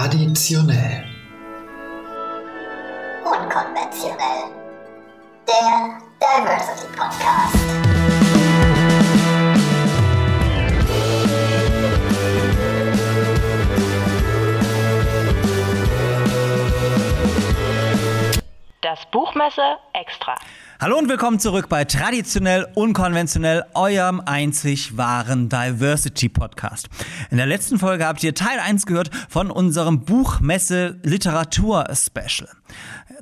Traditionell. Unkonventionell. Der Diversity Podcast. Das Buchmesse. Hallo und willkommen zurück bei Traditionell Unkonventionell, eurem einzig wahren Diversity Podcast. In der letzten Folge habt ihr Teil 1 gehört von unserem Buchmesse Literatur Special.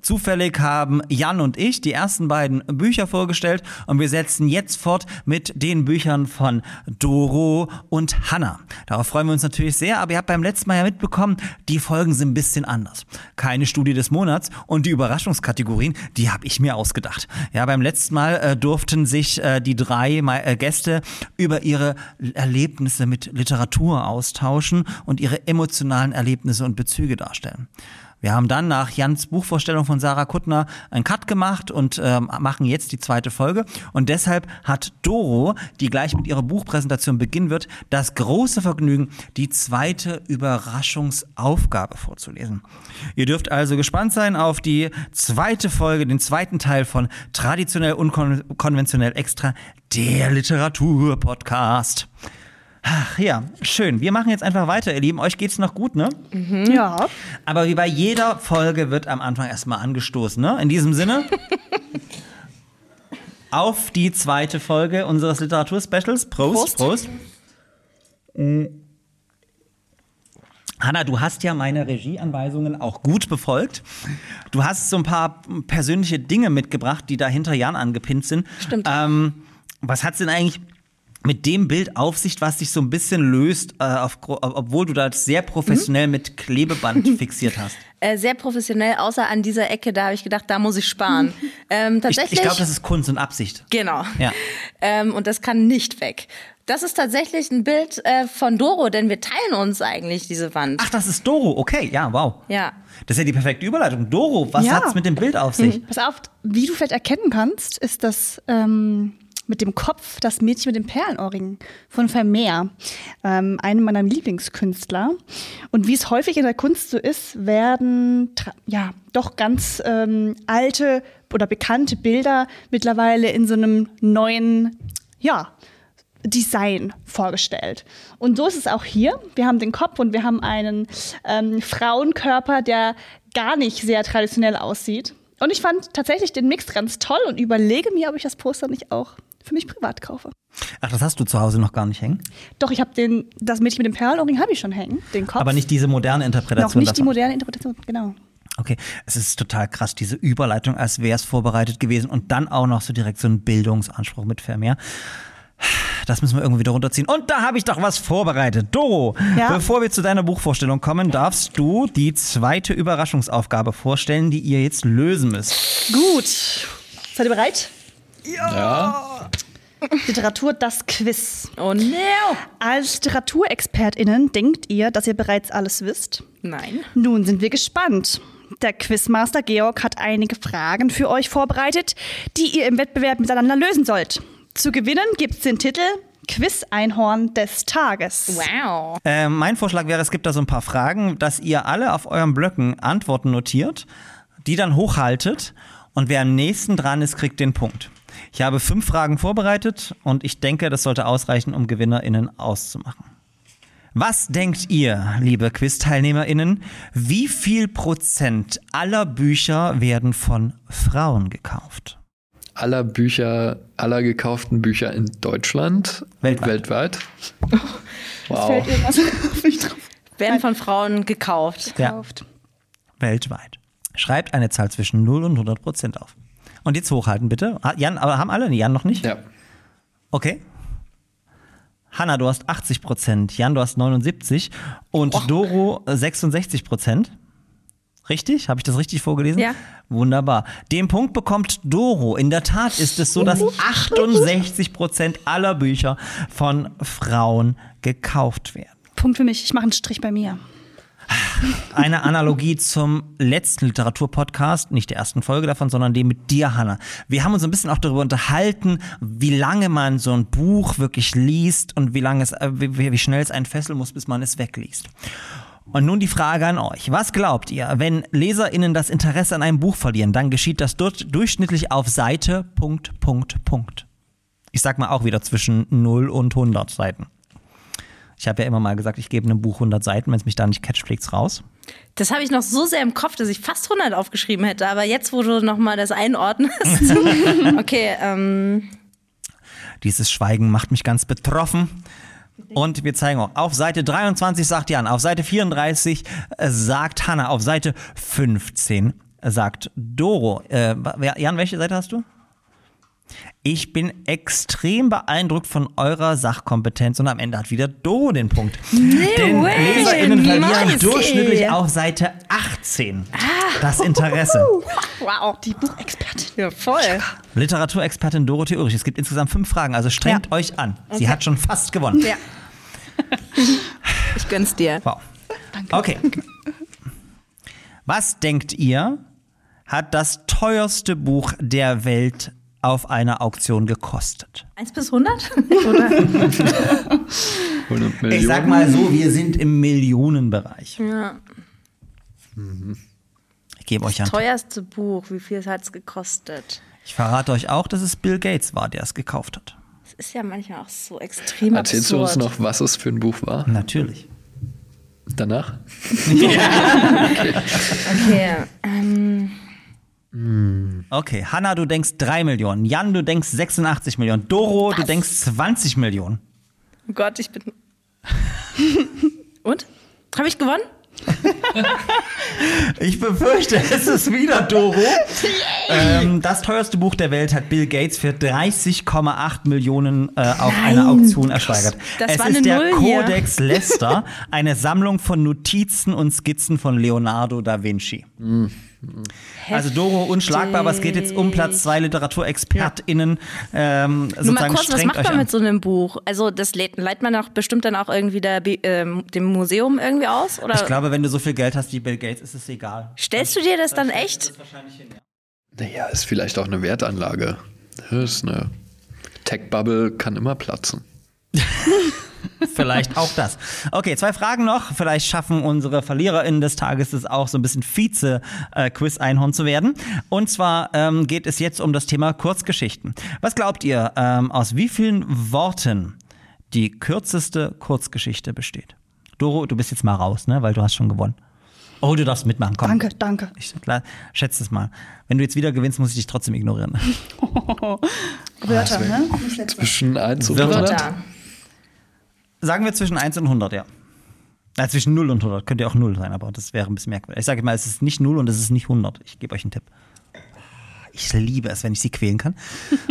Zufällig haben Jan und ich die ersten beiden Bücher vorgestellt und wir setzen jetzt fort mit den Büchern von Doro und Hanna. Darauf freuen wir uns natürlich sehr, aber ihr habt beim letzten Mal ja mitbekommen, die Folgen sind ein bisschen anders. Keine Studie des Monats und die Überraschungskategorien, die habe ich mir ausgedacht. Ja, beim letzten Mal äh, durften sich äh, die drei äh, Gäste über ihre Erlebnisse mit Literatur austauschen und ihre emotionalen Erlebnisse und Bezüge darstellen. Wir haben dann nach Jans Buchvorstellung von Sarah Kuttner einen Cut gemacht und ähm, machen jetzt die zweite Folge. Und deshalb hat Doro, die gleich mit ihrer Buchpräsentation beginnen wird, das große Vergnügen, die zweite Überraschungsaufgabe vorzulesen. Ihr dürft also gespannt sein auf die zweite Folge, den zweiten Teil von Traditionell Unkonventionell Extra, der Literaturpodcast. Ach ja, schön. Wir machen jetzt einfach weiter, ihr Lieben. Euch geht's noch gut, ne? Ja. Aber wie bei jeder Folge wird am Anfang erstmal angestoßen, ne? In diesem Sinne. auf die zweite Folge unseres Literaturspecials. Prost, Prost. Prost. Mhm. Hanna, du hast ja meine Regieanweisungen auch gut befolgt. Du hast so ein paar persönliche Dinge mitgebracht, die da hinter Jan angepinnt sind. Stimmt. Ähm, was hat's denn eigentlich mit dem Bild auf sich, was dich so ein bisschen löst, äh, auf, obwohl du das sehr professionell mhm. mit Klebeband fixiert hast? Äh, sehr professionell, außer an dieser Ecke, da habe ich gedacht, da muss ich sparen. Ähm, tatsächlich, ich ich glaube, das ist Kunst und Absicht. Genau. Ja. Ähm, und das kann nicht weg. Das ist tatsächlich ein Bild äh, von Doro, denn wir teilen uns eigentlich diese Wand. Ach, das ist Doro, okay, ja, wow. Ja. Das ist ja die perfekte Überleitung. Doro, was Ja. hat's mit dem Bild auf sich? Pass auf, wie du vielleicht erkennen kannst, ist das ähm, mit dem Kopf das Mädchen mit dem Perlenohrring von Vermeer, ähm, einem meiner Lieblingskünstler. Und wie es häufig in der Kunst so ist, werden ja doch ganz ähm, alte oder bekannte Bilder mittlerweile in so einem neuen, ja, Design vorgestellt. Und so ist es auch hier. Wir haben den Kopf und wir haben einen ähm, Frauenkörper, der gar nicht sehr traditionell aussieht. Und ich fand tatsächlich den Mix ganz toll und überlege mir, ob ich das Poster nicht auch für mich privat kaufe. Ach, das hast du zu Hause noch gar nicht hängen? Doch, ich habe den, das Mädchen mit dem Perlohrring habe ich schon hängen, den Kopf. Aber nicht diese moderne noch Interpretation nicht die davon. moderne Interpretation, genau. Okay, es ist total krass, diese Überleitung, als wäre es vorbereitet gewesen und dann auch noch so direkt so ein Bildungsanspruch mit Vermeer. Das müssen wir irgendwie wieder runterziehen. Und da habe ich doch was vorbereitet. Doro, Ja? bevor wir zu deiner Buchvorstellung kommen, darfst du die zweite Überraschungsaufgabe vorstellen, die ihr jetzt lösen müsst. Gut. Seid ihr bereit? Ja. Literatur, das Quiz. Oh no! Als LiteraturexpertInnen denkt ihr, dass ihr bereits alles wisst? Nein. Nun sind wir gespannt. Der Quizmaster Georg hat einige Fragen für euch vorbereitet, die ihr im Wettbewerb miteinander lösen sollt. Zu gewinnen gibt's den Titel Quiz-Einhorn des Tages. Wow. Äh, mein Vorschlag wäre, es gibt da so ein paar Fragen, dass ihr alle auf euren Blöcken Antworten notiert, die dann hochhaltet und wer am nächsten dran ist, kriegt den Punkt. Ich habe fünf Fragen vorbereitet und ich denke, das sollte ausreichen, um GewinnerInnen auszumachen. Was denkt ihr, liebe Quiz-TeilnehmerInnen, wie viel Prozent aller Bücher werden von Frauen gekauft? Aller Bücher, aller gekauften Bücher in Deutschland. Weltweit. Weltweit. Fällt Wow. irgendwas auf mich drauf Werden von Frauen gekauft. Ja. gekauft. Weltweit. Schreibt eine Zahl zwischen 0 und 100 Prozent auf. Und jetzt hochhalten, bitte. Ah, Jan, aber haben alle? Jan noch nicht? Ja. Okay. Hanna, du hast 80 Prozent, Jan, du hast 79 und Doro äh, 66 Prozent. Richtig? Habe ich das richtig vorgelesen? Ja. Wunderbar. Den Punkt bekommt Doro. In der Tat ist es so, dass 68 Prozent aller Bücher von Frauen gekauft werden. Punkt für mich. Ich mache einen Strich bei mir. Eine Analogie zum letzten Literaturpodcast, nicht der ersten Folge davon, sondern dem mit dir, Hanna. Wir haben uns ein bisschen auch darüber unterhalten, wie lange man so ein Buch wirklich liest und wie lange es, äh, wie, wie schnell es einen fesseln muss, bis man es wegliest. Und nun die Frage an euch. Was glaubt ihr, wenn LeserInnen das Interesse an einem Buch verlieren, dann geschieht das dort durchschnittlich auf Seite Punkt, Punkt, Punkt. Ich sag mal auch wieder zwischen 0 und 100 Seiten. Ich habe ja immer mal gesagt, ich gebe einem Buch 100 Seiten, wenn es mich da nicht catcht, fliegt's raus. Das habe ich noch so sehr im Kopf, dass ich fast 100 aufgeschrieben hätte. Aber jetzt, wo du nochmal das einordnest. okay, ähm, Dieses Schweigen macht mich ganz betroffen. Und wir zeigen auch, auf Seite 23 sagt Jan, auf Seite 34 äh, sagt Hanna, auf Seite 15 sagt Doro. Äh, Jan, welche Seite hast du? Ich bin extrem beeindruckt von eurer Sachkompetenz und am Ende hat wieder Doro den Punkt. Denn way. LeserInnen verlieren durchschnittlich auf Seite 18 das Interesse. wow. Die Buchexpertin. Ja, voll. Literaturexpertin Dorothee Ulrich. Es gibt insgesamt fünf Fragen, also strengt Ja. euch an. Sie hat schon fast gewonnen. Ja. Ich gönn's dir. Wow. Okay. Was denkt ihr, hat das teuerste Buch der Welt auf einer Auktion gekostet? 1 bis 100? 100 Millionen. Ich sag mal so, wir sind im Millionenbereich. Ja. Ich gebe euch einen Tipp. Teuerste Buch, wie viel hat's gekostet? Ich verrate euch auch, dass es Bill Gates war, der es gekauft hat. Das ist ja manchmal auch so extrem Erzählst du uns absurd. noch, was es für ein Buch war? Natürlich. Danach? Okay, ähm, Okay, Hanna, du denkst 3 Millionen. Jan, du denkst 86 Millionen. Doro, du denkst 20 Millionen. oh Gott, ich bin. Und? Habe ich gewonnen? Ich befürchte, es ist wieder Doro. ähm, das teuerste Buch der Welt hat Bill Gates für 30,8 Millionen äh, auf einer Auktion ersteigert. Das es war ist eine der Null hier. Codex Leicester, eine Sammlung von Notizen und Skizzen von Leonardo da Vinci. Also Doro unschlagbar, aber es geht jetzt um Platz zwei LiteraturexpertInnen. Ähm, Nur mal kurz, was macht man an. mit so einem Buch? Also das lädt, leiht man auch bestimmt dann auch irgendwie der, ähm, dem Museum irgendwie aus? Oder Ich glaube, wenn du so viel Geld hast wie Bill Gates, ist es egal. stellst du dir das dann echt? Naja, ist vielleicht auch eine Wertanlage. Das ist eine Tech-Bubble, kann immer platzen. Vielleicht auch das. Okay, zwei Fragen noch. Vielleicht schaffen unsere VerliererInnen des Tages es auch, so ein bisschen Vize-Quiz-Einhorn zu werden. Und zwar ähm, geht es jetzt um das Thema Kurzgeschichten. Was glaubt ihr, ähm, aus wie vielen Worten die kürzeste Kurzgeschichte besteht? Doro, du bist jetzt mal raus, ne? Weil du hast schon gewonnen. Oh, du darfst mitmachen, komm. Danke, danke. Ich schätze es mal. Wenn du jetzt wieder gewinnst, muss ich dich trotzdem ignorieren. Wörter, ne? Zwischen 1 und Wörter. 100? Wörter. Sagen wir zwischen 1 und 100, ja. Ja, zwischen 0 und 100. Könnte ja auch 0 sein, aber das wäre ein bisschen merkwürdig. Ich sage mal, es ist nicht 0 und es ist nicht 100. Ich gebe euch einen Tipp. Ich liebe es, wenn ich sie quälen kann.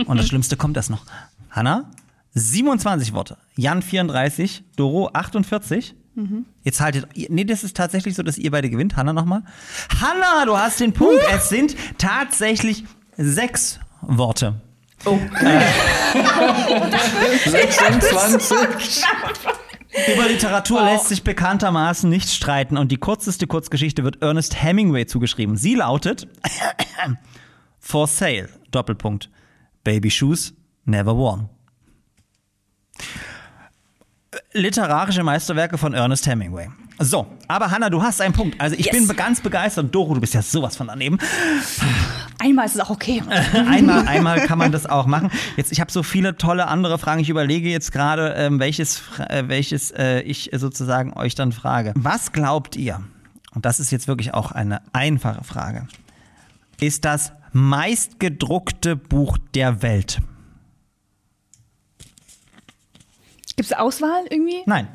Und das Schlimmste kommt erst noch. Hanna, 27 Worte. Jan 34, Doro 48. Jetzt haltet. Nee, das ist tatsächlich so, dass ihr beide gewinnt. Hanna nochmal. Hanna, du hast den Punkt. Es sind tatsächlich sechs Worte. 26? Über Literatur lässt sich bekanntermaßen nicht streiten und die kürzeste Kurzgeschichte wird Ernest Hemingway zugeschrieben. Sie lautet For Sale, Doppelpunkt, Baby Shoes, Never Worn. Literarische Meisterwerke von Ernest Hemingway. So, aber Hanna, du hast einen Punkt. Also ich Yes. bin ganz begeistert. Doro, du bist ja sowas von daneben. Einmal ist es auch okay. Einmal, einmal kann man das auch machen. Jetzt, ich habe so viele tolle andere Fragen. Ich überlege jetzt gerade, ähm, welches, äh, welches äh, ich sozusagen euch dann frage. Was glaubt ihr? Und das ist jetzt wirklich auch eine einfache Frage. Ist das meistgedruckte Buch der Welt? Gibt es Auswahl irgendwie? Nein.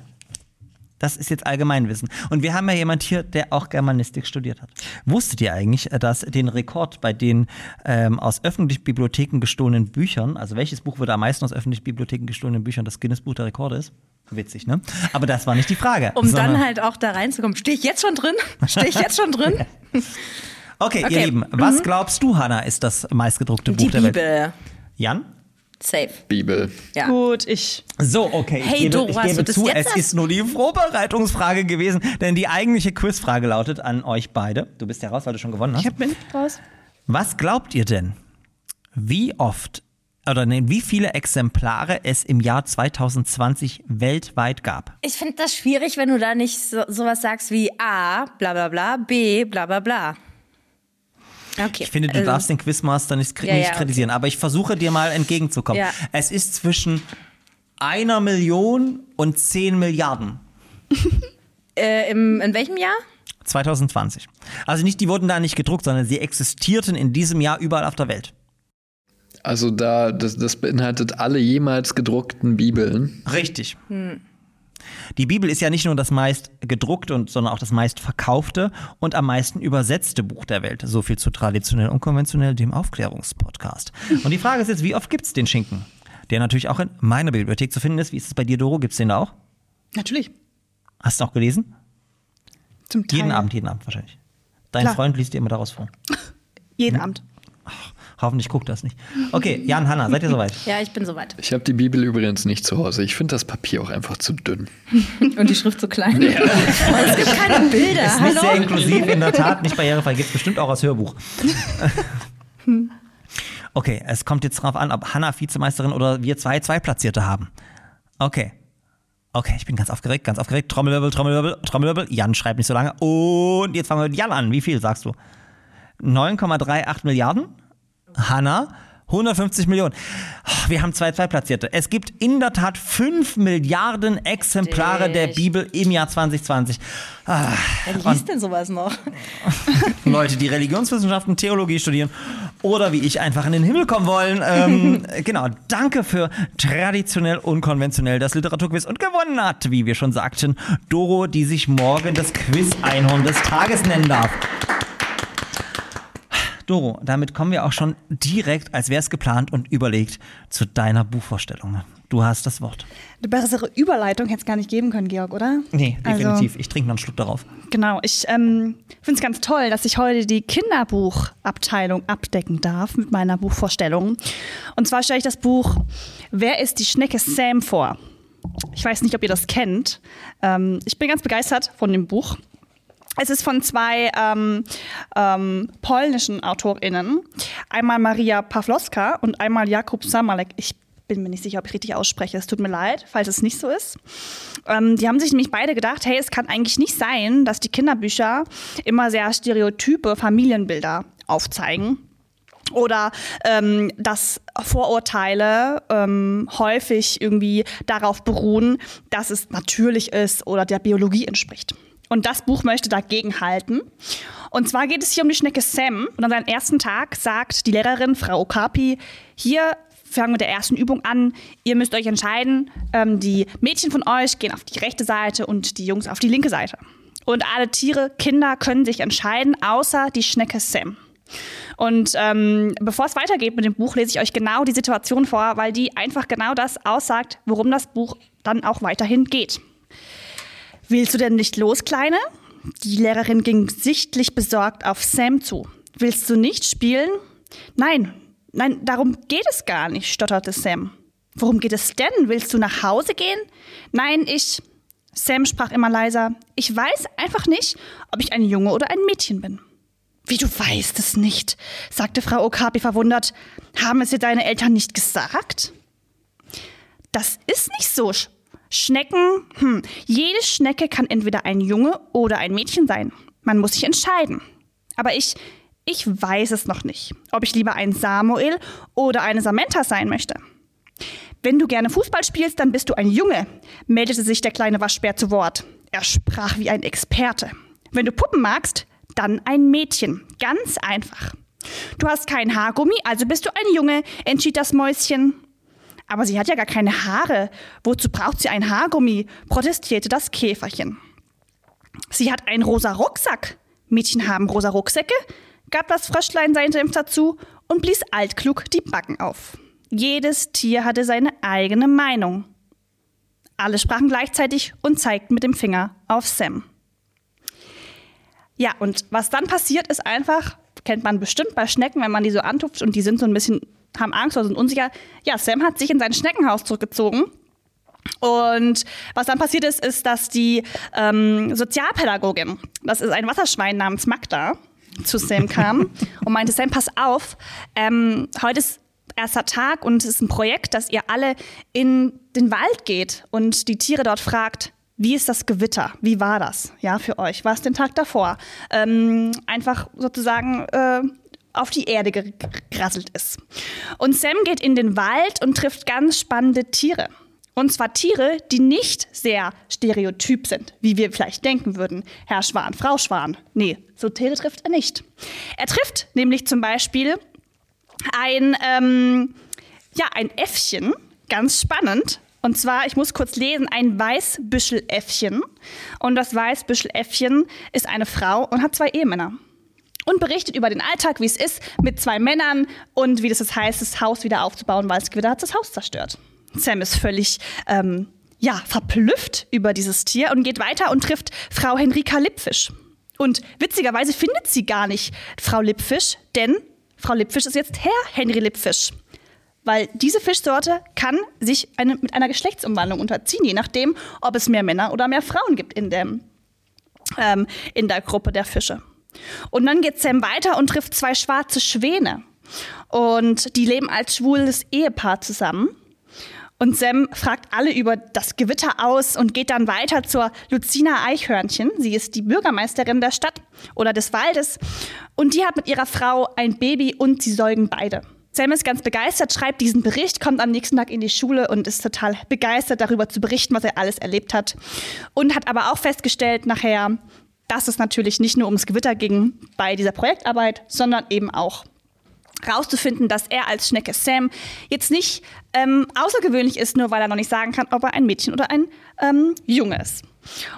Das ist jetzt Allgemeinwissen. Und wir haben ja jemand hier, der auch Germanistik studiert hat. Wusstet ihr eigentlich, äh, dass den Rekord bei den ähm, aus öffentlichen Bibliotheken gestohlenen Büchern, also welches Buch wurde am meisten aus öffentlichen Bibliotheken gestohlenen Büchern das Guinness-Buch der Rekorde ist? Witzig, ne? Aber das war nicht die Frage. Um dann halt auch da reinzukommen. Stehe ich jetzt schon drin? Stehe ich jetzt schon drin? Okay, ihr Okay. Mhm. Lieben, was glaubst du, Hanna, ist das meistgedruckte Die Buch der Welt? Bibel. Jan? Safe. Bibel. Ja. Gut, ich. So, okay. Ich Hey, gebe, Doro, ich gebe zu, jetzt es ist nur die Vorbereitungsfrage gewesen, denn die eigentliche Quizfrage lautet an euch beide. Du bist ja raus, weil du schon gewonnen hast. Ich bin raus. Was glaubt ihr denn? Wie oft oder nee, wie viele Exemplare es im Jahr 2020 weltweit gab. Ich finde das schwierig, wenn du da nicht so, sowas sagst wie A, bla bla bla, B, bla bla bla. Okay. Ich finde, du also- darfst den Quizmaster nicht, Ja, nicht ja, okay. kritisieren, aber ich versuche dir mal entgegenzukommen. Ja. Es ist zwischen einer Million und 10 Milliarden. Äh, im, in welchem Jahr? 2020. Also nicht, die wurden da nicht gedruckt, sondern sie existierten in diesem Jahr überall auf der Welt. Also da, das, das beinhaltet alle jemals gedruckten Bibeln. Richtig. Die Bibel ist ja nicht nur das meist gedruckte, und, sondern auch das meist verkaufte und am meisten übersetzte Buch der Welt. So viel zu traditionell und konventionell, dem Aufklärungspodcast. Und die Frage ist jetzt, wie oft gibt's den Schinken? Der natürlich auch in meiner Bibliothek zu finden ist. Wie ist es bei dir, Doro? Gibt's den da auch? Natürlich. Hast du auch gelesen? Zum Teil. Jeden Abend, jeden Abend wahrscheinlich. Dein Klar. Freund liest dir immer daraus vor. Jeden Abend. Hoffentlich guckt das nicht. Okay, Jan, Hanna, seid ihr soweit? Ja, ich bin soweit. Ich habe die Bibel übrigens nicht zu Hause. Ich finde das Papier auch einfach zu dünn. Und die Schrift so klein. Und es gibt keine Bilder. Ist nicht sehr inklusiv, in der Tat, nicht barrierefrei. Gibt bestimmt auch als Hörbuch. Okay, es kommt jetzt drauf an, ob Hanna Vizemeisterin oder wir zwei Zweitplatzierte haben. Okay. Okay, ich bin ganz aufgeregt, ganz aufgeregt. Trommelwirbel, Trommelwirbel, Trommelwirbel. Jan schreibt nicht so lange. Und jetzt fangen wir mit Jan an. Wie viel sagst du? 9,38 Milliarden. Hanna 150 Millionen. Wir haben zwei Zweitplatzierte. Es gibt in der Tat 5 Milliarden Exemplare der Dich. Bibel im Jahr 2020. Ah, Wer liest denn sowas noch? Leute, die Religionswissenschaften, Theologie studieren oder wie ich einfach in den Himmel kommen wollen. Ähm, genau, danke für traditionell unkonventionell das Literaturquiz und gewonnen hat, wie wir schon sagten, Doro, die sich morgen das Quiz-Einhorn des Tages nennen darf. Doro, damit kommen wir auch schon direkt, als wäre es geplant und überlegt, zu deiner Buchvorstellung. Du hast das Wort. Eine bessere Überleitung hätte es gar nicht geben können, Georg, oder? Nee, Also- definitiv. ich trinke noch einen Schluck darauf. Genau, ich ähm, finde es ganz toll, dass ich heute die Kinderbuchabteilung abdecken darf mit meiner Buchvorstellung. Und zwar stelle ich das Buch Wer ist die Schnecke Sam vor? Ich weiß nicht, ob ihr das kennt. Ähm, ich bin ganz begeistert von dem Buch. Es ist von zwei ähm, ähm, polnischen AutorInnen. Einmal Maria Pawlowska und einmal Jakub Samalek. Ich bin mir nicht sicher, ob ich richtig ausspreche. Es tut mir leid, falls es nicht so ist. Ähm, die haben sich nämlich beide gedacht, hey, es kann eigentlich nicht sein, dass die Kinderbücher immer sehr stereotype Familienbilder aufzeigen. Oder ähm, dass Vorurteile ähm, häufig irgendwie darauf beruhen, dass es natürlich ist oder der Biologie entspricht. Und das Buch möchte dagegen halten. Und zwar geht es hier um die Schnecke Sam. Und an seinem ersten Tag sagt die Lehrerin, Frau Okapi, hier fangen wir mit der ersten Übung an. Ihr müsst euch entscheiden. Ähm, die Mädchen von euch gehen auf die rechte Seite und die Jungs auf die linke Seite. Und alle Tiere, Kinder können sich entscheiden, außer die Schnecke Sam. Und ähm, bevor es weitergeht mit dem Buch, lese ich euch genau die Situation vor, weil die einfach genau das aussagt, worum das Buch dann auch weiterhin geht. Willst du denn nicht los, Kleine? Die Lehrerin ging sichtlich besorgt auf Sam zu. Willst du nicht spielen? Nein, nein, darum geht es gar nicht, stotterte Sam. Worum geht es denn? Willst du nach Hause gehen? Nein, ich. Sam sprach immer leiser. Ich weiß einfach nicht, ob ich ein Junge oder ein Mädchen bin. Wie du weißt es nicht, sagte Frau Okapi verwundert. Haben es dir deine Eltern nicht gesagt? Das ist nicht so. Sch- Schnecken, hm, jede Schnecke kann entweder ein Junge oder ein Mädchen sein. Man muss sich entscheiden. Aber ich, ich weiß es noch nicht, ob ich lieber ein Samuel oder eine Samantha sein möchte. Wenn du gerne Fußball spielst, dann bist du ein Junge, meldete sich der kleine Waschbär zu Wort. Er sprach wie ein Experte. Wenn du Puppen magst, dann ein Mädchen. Ganz einfach. Du hast kein Haargummi, also bist du ein Junge, entschied das Mäuschen. Aber sie hat ja gar keine Haare. Wozu braucht sie ein Haargummi? protestierte das Käferchen. Sie hat einen rosa Rucksack. Mädchen haben rosa Rucksäcke, gab das Fröschlein seinen Senf dazu und blies altklug die Backen auf. Jedes Tier hatte seine eigene Meinung. Alle sprachen gleichzeitig und zeigten mit dem Finger auf Sam. Ja, und was dann passiert, ist einfach, kennt man bestimmt bei Schnecken, wenn man die so antupft und die sind so ein bisschen, haben Angst oder sind unsicher. Ja, Sam hat sich in sein Schneckenhaus zurückgezogen. Und was dann passiert ist, ist, dass die ähm, Sozialpädagogin, das ist ein Wasserschwein namens Magda, zu Sam kam und meinte, Sam, pass auf, ähm, heute ist erster Tag und es ist ein Projekt, dass ihr alle in den Wald geht und die Tiere dort fragt, wie ist das Gewitter? Wie war das? Ja, für euch? War es den Tag davor? Ähm, einfach sozusagen äh, auf die Erde gerasselt ist. Und Sam geht in den Wald und trifft ganz spannende Tiere. Und zwar Tiere, die nicht sehr stereotyp sind, wie wir vielleicht denken würden. Herr Schwan, Frau Schwan. Nee, so Tiere trifft er nicht. Er trifft nämlich zum Beispiel ein, ähm, ja, ein Äffchen, ganz spannend. Und zwar, ich muss kurz lesen, ein Weißbüscheläffchen. Und das Weißbüscheläffchen ist eine Frau und hat zwei Ehemänner. Und berichtet über den Alltag, wie es ist, mit zwei Männern und wie das heißt, das Haus wieder aufzubauen, weil es Gewitter hat das Haus zerstört. Sam ist völlig ähm, ja, verblüfft über dieses Tier und geht weiter und trifft Frau Henrika Lippfisch. Und witzigerweise findet sie gar nicht Frau Lippfisch, denn Frau Lippfisch ist jetzt Herr Henry Lippfisch. Weil diese Fischsorte kann sich eine, mit einer Geschlechtsumwandlung unterziehen, je nachdem, ob es mehr Männer oder mehr Frauen gibt in, dem, ähm, in der Gruppe der Fische. Und dann geht Sam weiter und trifft zwei schwarze Schwäne. Und die leben als schwules Ehepaar zusammen. Und Sam fragt alle über das Gewitter aus und geht dann weiter zur Lucina Eichhörnchen. Sie ist die Bürgermeisterin der Stadt oder des Waldes. Und die hat mit ihrer Frau ein Baby und sie säugen beide. Sam ist ganz begeistert, schreibt diesen Bericht, kommt am nächsten Tag in die Schule und ist total begeistert darüber zu berichten, was er alles erlebt hat. Und hat aber auch festgestellt nachher, dass es natürlich nicht nur ums Gewitter ging bei dieser Projektarbeit, sondern eben auch rauszufinden, dass er als Schnecke Sam jetzt nicht ähm, außergewöhnlich ist, nur weil er noch nicht sagen kann, ob er ein Mädchen oder ein ähm, Junge ist.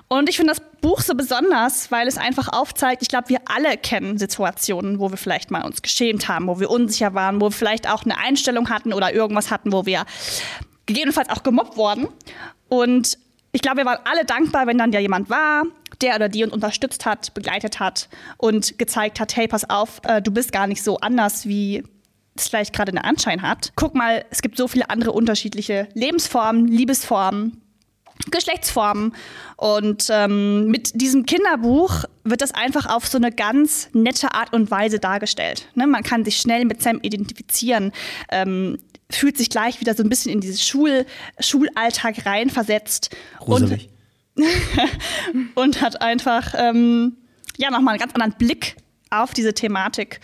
Und ich finde das Buch so besonders, weil es einfach aufzeigt, ich glaube, wir alle kennen Situationen, wo wir vielleicht mal uns geschämt haben, wo wir unsicher waren, wo wir vielleicht auch eine Einstellung hatten oder irgendwas hatten, wo wir gegebenenfalls auch gemobbt wurden. Und ich glaube, wir waren alle dankbar, wenn dann ja jemand war, der oder die uns unterstützt hat, begleitet hat und gezeigt hat, hey, pass auf, äh, du bist gar nicht so anders, wie es vielleicht gerade einen Anschein hat. Guck mal, es gibt so viele andere unterschiedliche Lebensformen, Liebesformen, Geschlechtsformen. Und ähm, mit diesem Kinderbuch wird das einfach auf so eine ganz nette Art und Weise dargestellt. Ne? Man kann sich schnell mit Sam identifizieren. Ähm, fühlt sich gleich wieder so ein bisschen in dieses Schul Schulalltag reinversetzt. Gruselig. Und, und hat einfach ähm, ja nochmal einen ganz anderen Blick auf diese Thematik,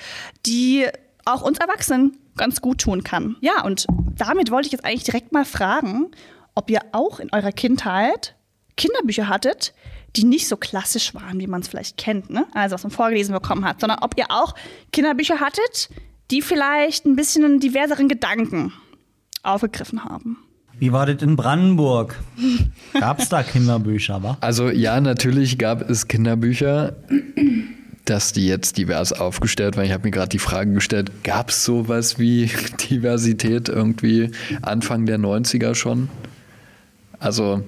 die auch uns Erwachsenen ganz gut tun kann. Ja, und damit wollte ich jetzt eigentlich direkt mal fragen, ob ihr auch in eurer Kindheit Kinderbücher hattet, die nicht so klassisch waren, wie man es vielleicht kennt, ne? also was man vorgelesen bekommen hat, sondern ob ihr auch Kinderbücher hattet, die vielleicht ein bisschen einen diverseren Gedanken aufgegriffen haben. Wie war das in Brandenburg? Gab es da Kinderbücher, wa? Also ja, natürlich gab es Kinderbücher, dass die jetzt divers aufgestellt waren. Ich habe mir gerade die Frage gestellt, gab es sowas wie Diversität irgendwie Anfang der 90er schon? Also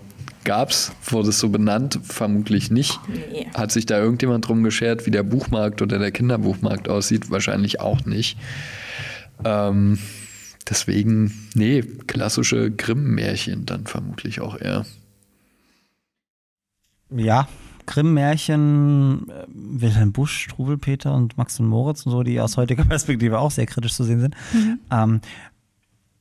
gab's, wurde es so benannt? Vermutlich nicht. Nee. Hat sich da irgendjemand drum geschert, wie der Buchmarkt oder der Kinderbuchmarkt aussieht? Wahrscheinlich auch nicht. Ähm, deswegen, nee, klassische Grimm-Märchen dann vermutlich auch eher. Ja, Grimm-Märchen, äh, Wilhelm Busch, Struwelpeter und Max und Moritz und so, die aus heutiger Perspektive auch sehr kritisch zu sehen sind. Ähm,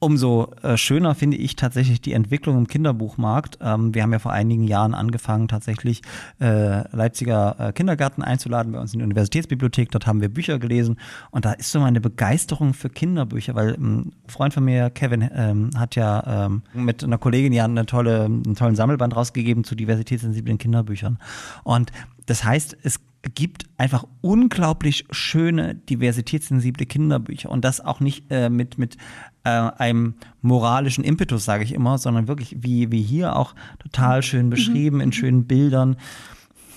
Umso äh, schöner finde ich tatsächlich die Entwicklung im Kinderbuchmarkt. Ähm, wir haben ja vor einigen Jahren angefangen, tatsächlich äh, Leipziger äh, Kindergarten einzuladen bei uns in die Universitätsbibliothek. Dort haben wir Bücher gelesen und da ist so meine Begeisterung für Kinderbücher, weil ein Freund von mir, Kevin, ähm, hat ja ähm, mit einer Kollegin ja eine tolle, einen tollen Sammelband rausgegeben zu diversitätssensiblen Kinderbüchern. Und das heißt, es gibt einfach unglaublich schöne, diversitätssensible Kinderbücher und das auch nicht äh, mit, mit äh, einem moralischen Impetus, sage ich immer, sondern wirklich wie, wie hier auch total schön beschrieben in schönen Bildern.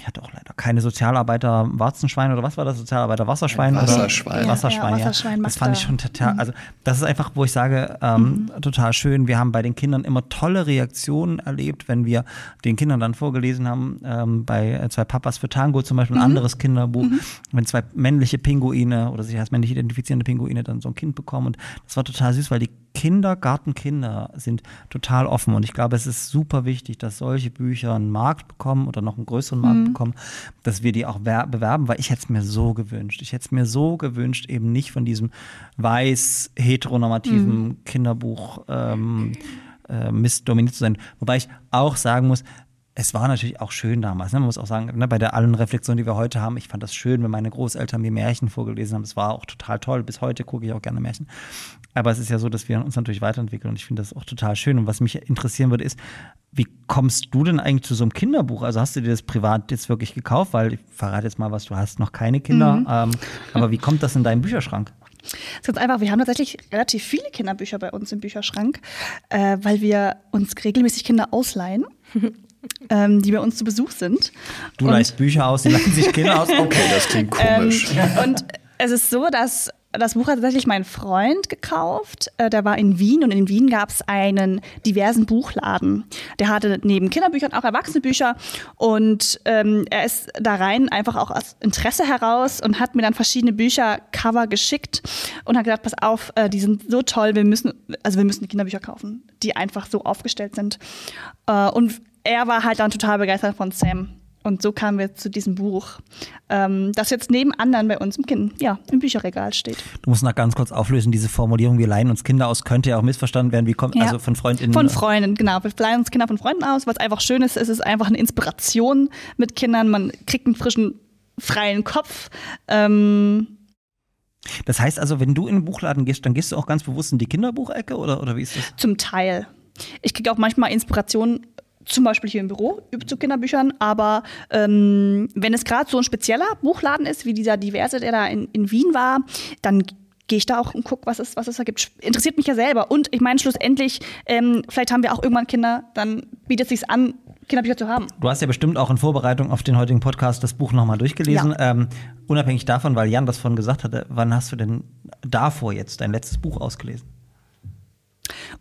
Ich hatte auch leider keine Sozialarbeiter Warzenschwein oder was war das? Sozialarbeiter Wasserschwein? Wasserschwein. Oder? Ja, Wasserschwein, ja. Wasserschwein Das fand ich schon total, also das ist einfach, wo ich sage, ähm, total schön. Wir haben bei den Kindern immer tolle Reaktionen erlebt, wenn wir den Kindern dann vorgelesen haben, ähm, bei äh, zwei Papas für Tango zum Beispiel ein anderes Kinderbuch, wenn zwei männliche Pinguine oder sich als männlich identifizierende Pinguine dann so ein Kind bekommen und das war total süß, weil die Kindergartenkinder sind total offen und ich glaube, es ist super wichtig, dass solche Bücher einen Markt bekommen oder noch einen größeren Markt bekommen, dass wir die auch wer- bewerben, weil ich hätte es mir so gewünscht. Ich hätte es mir so gewünscht, eben nicht von diesem weiß heteronormativen Kinderbuch ähm, äh, Mist dominiert zu sein. Wobei ich auch sagen muss, es war natürlich auch schön damals. Ne? Man muss auch sagen, ne, bei der allen Reflexion, die wir heute haben, ich fand das schön, wenn meine Großeltern mir Märchen vorgelesen haben. Es war auch total toll. Bis heute gucke ich auch gerne Märchen. Aber es ist ja so, dass wir uns natürlich weiterentwickeln und ich finde das auch total schön. Und was mich interessieren würde, ist, wie kommst du denn eigentlich zu so einem Kinderbuch? Also hast du dir das privat jetzt wirklich gekauft? Weil ich verrate jetzt mal was, du hast noch keine Kinder. Ähm, aber wie kommt das in deinen Bücherschrank? Das ist ganz einfach. Wir haben tatsächlich relativ viele Kinderbücher bei uns im Bücherschrank, äh, weil wir uns regelmäßig Kinder ausleihen, ähm, die bei uns zu Besuch sind. Du leihst Bücher aus, die leihen sich Kinder aus. Okay. Das klingt komisch. Ähm, und es ist so, dass das Buch hat tatsächlich mein Freund gekauft. Äh, Der war in Wien und in Wien gab es einen diversen Buchladen. Der hatte neben Kinderbüchern auch Erwachsenebücher und ähm, er ist da rein einfach auch aus Interesse heraus und hat mir dann verschiedene Büchercover geschickt und hat gesagt, pass auf, äh, die sind so toll, wir müssen, also wir müssen die Kinderbücher kaufen, die einfach so aufgestellt sind. Äh, und er war halt dann total begeistert von Sam. Und so kamen wir zu diesem Buch, ähm, das jetzt neben anderen bei uns im, kind, ja, im Bücherregal steht. Du musst noch ganz kurz auflösen, diese Formulierung, wir leihen uns Kinder aus, könnte ja auch missverstanden werden, wie kommt, Ja. also von FreundInnen. Von Freunden, genau. Wir leihen uns Kinder von Freunden aus, was einfach schön ist. Es ist einfach eine Inspiration mit Kindern. Man kriegt einen frischen, freien Kopf. Ähm, Das heißt also, wenn du in den Buchladen gehst, dann gehst du auch ganz bewusst in die Kinderbuchecke oder, oder wie ist das? zum Teil. Ich kriege auch manchmal Inspiration, zum Beispiel hier im Büro zu Kinderbüchern, aber ähm, wenn es gerade so ein spezieller Buchladen ist, wie dieser diverse, der da in, in Wien war, dann gehe ich da auch und gucke, was es, was es da gibt. Interessiert mich ja selber. Und ich meine, schlussendlich, ähm, vielleicht haben wir auch irgendwann Kinder, dann bietet es sich an, Kinderbücher zu haben. Du hast ja bestimmt auch in Vorbereitung auf den heutigen Podcast das Buch nochmal durchgelesen. Ja. Ähm, unabhängig davon, weil Jan das vorhin gesagt hatte, wann hast du denn davor jetzt dein letztes Buch ausgelesen?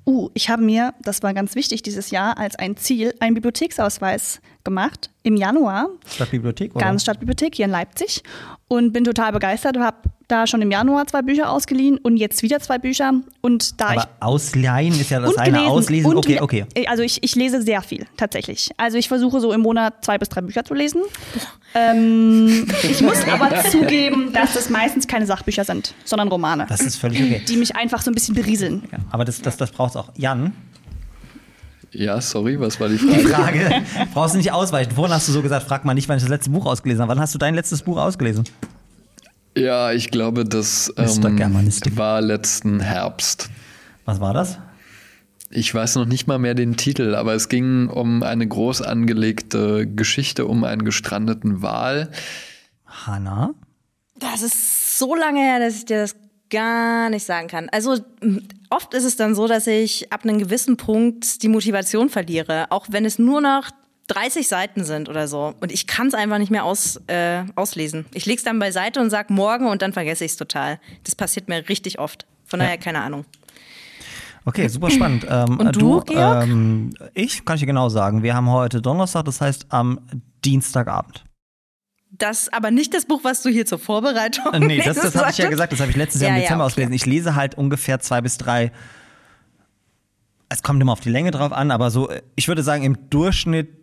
Uh, ich habe mir, das war ganz wichtig dieses Jahr, als ein Ziel einen Bibliotheksausweis gemacht im Januar. Stadtbibliothek? Oder? Ganz Stadtbibliothek hier in Leipzig und bin total begeistert. Habe da schon im Januar zwei Bücher ausgeliehen und jetzt wieder zwei Bücher. Und da Aber ausleihen ist ja ich das eine, gelesen auslesen, und okay, okay. Also ich, ich lese sehr viel tatsächlich. Also ich versuche so im Monat zwei bis drei Bücher zu lesen. Ähm, ich muss aber zugeben, dass das meistens keine Sachbücher sind, sondern Romane, Das ist völlig okay. die mich einfach so ein bisschen berieseln. Ja, aber das, das, das braucht auch. Jan, Ja, sorry, was war die die Frage? Frage, brauchst du nicht ausweichen. Vorhin hast du so gesagt, frag mal nicht, wann ich das letzte Buch ausgelesen habe. Wann hast du dein letztes Buch ausgelesen? Ja, ich glaube, das ähm, war letzten Herbst. Was war das? Ich weiß noch nicht mal mehr den Titel, aber es ging um eine groß angelegte Geschichte um einen gestrandeten Wal. Hanna? Das ist so lange her, dass ich dir das gar nicht sagen kann. Also m, oft ist es dann so, dass ich ab einem gewissen Punkt die Motivation verliere, auch wenn es nur noch 30 Seiten sind oder so. Und ich kann es einfach nicht mehr aus, äh, auslesen. Ich lege es dann beiseite und sag morgen und dann vergesse ich es total. Das passiert mir richtig oft. Von daher keine Ahnung. Okay, super spannend. Ähm, Und du, Georg? Ähm, ich kann ich dir genau sagen. Wir haben heute Donnerstag, das heißt am Dienstagabend. Das aber nicht das Buch, was du hier zur Vorbereitung Äh, Nee, das, das habe ich ja gesagt, das habe ich letztes Jahr Ja, im ja, Dezember okay. ausgelesen. Ich lese halt ungefähr zwei bis drei. Es kommt immer auf die Länge drauf an, aber so, äh, ich würde sagen, im Durchschnitt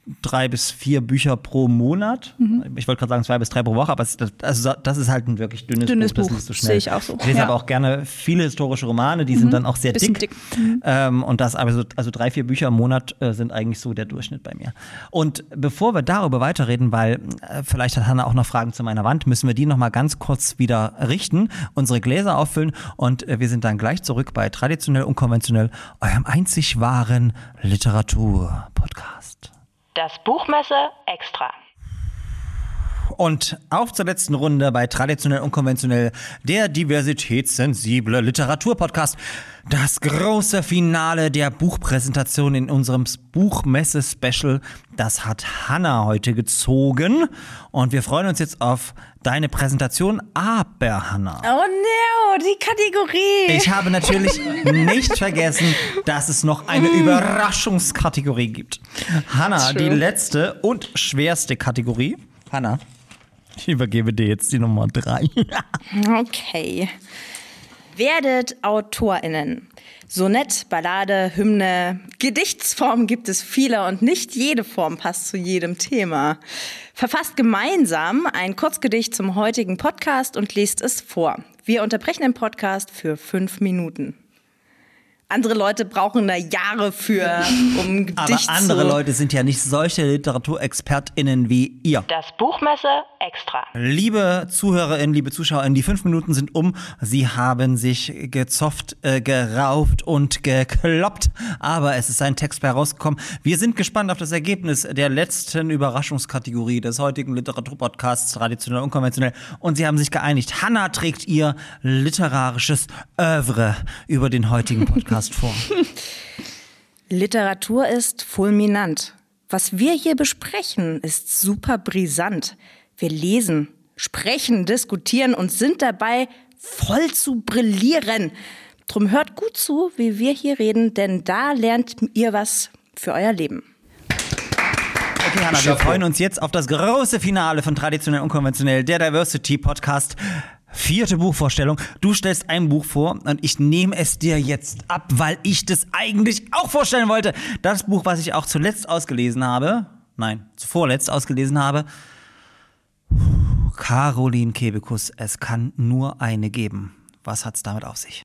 drei bis vier Bücher pro Monat. Mhm. Ich wollte gerade sagen zwei bis drei pro Woche, aber es, das, also das ist halt ein wirklich dünnes, Dünnes Buch. Das Buch, liest du schnell. sehe ich auch so. Ich lese Ja. Mhm. aber auch gerne viele historische Romane, die sind dann auch sehr Bisschen dick. dick. Ähm, und das aber so, also drei, vier Bücher im Monat äh, sind eigentlich so der Durchschnitt bei mir. Und bevor wir darüber weiterreden, weil äh, vielleicht hat Hanna auch noch Fragen zu meiner Wand, müssen wir die noch mal ganz kurz wieder richten, unsere Gläser auffüllen und äh, wir sind dann gleich zurück bei traditionell unkonventionell eurem einzig wahren Literatur-Podcast. Das Buchmesse extra. Und auf zur letzten Runde bei Traditionell Unkonventionell, der diversitätssensible Literaturpodcast. Das große Finale der Buchpräsentation in unserem Buchmesse-Special, das hat Hanna heute gezogen. Und wir freuen uns jetzt auf deine Präsentation. Aber Hanna, Oh no, die Kategorie. ich habe natürlich nicht vergessen, dass es noch eine Überraschungskategorie gibt. Hanna, die letzte und schwerste Kategorie. Hanna, ich übergebe dir jetzt die Nummer drei. Okay. Werdet AutorInnen. Sonett, Ballade, Hymne, Gedichtsformen gibt es viele und nicht jede Form passt zu jedem Thema. Verfasst gemeinsam ein Kurzgedicht zum heutigen Podcast und lest es vor. Wir unterbrechen den Podcast für fünf Minuten. Andere Leute brauchen da Jahre für, um ein Aber Gedicht andere zu... Leute sind ja nicht solche LiteraturexpertInnen wie ihr. Das Buchmesse extra. Liebe ZuhörerInnen, liebe ZuschauerInnen, die fünf Minuten sind um. Sie haben sich gezofft, äh, gerauft und gekloppt. Aber es ist ein Text bei rausgekommen. Wir sind gespannt auf das Ergebnis der letzten Überraschungskategorie des heutigen Literaturpodcasts, traditionell und unkonventionell. Und sie haben sich geeinigt. Hanna trägt ihr literarisches Övre über den heutigen Podcast vor. Literatur ist fulminant. Was wir hier besprechen, ist super brisant. Wir lesen, sprechen, diskutieren und sind dabei voll zu brillieren. Drum hört gut zu, wie wir hier reden, denn da lernt ihr was für euer Leben. Okay, Hanna, wir freuen uns jetzt auf das große Finale von Traditionell Unkonventionell, der Diversity Podcast. Vierte Buchvorstellung. Du stellst ein Buch vor und ich nehme es dir jetzt ab, weil ich das eigentlich auch vorstellen wollte. Das Buch, was ich auch zuletzt ausgelesen habe, nein, zuvorletzt ausgelesen habe, Caroline Kebekus, es kann nur eine geben. Was hat's damit auf sich?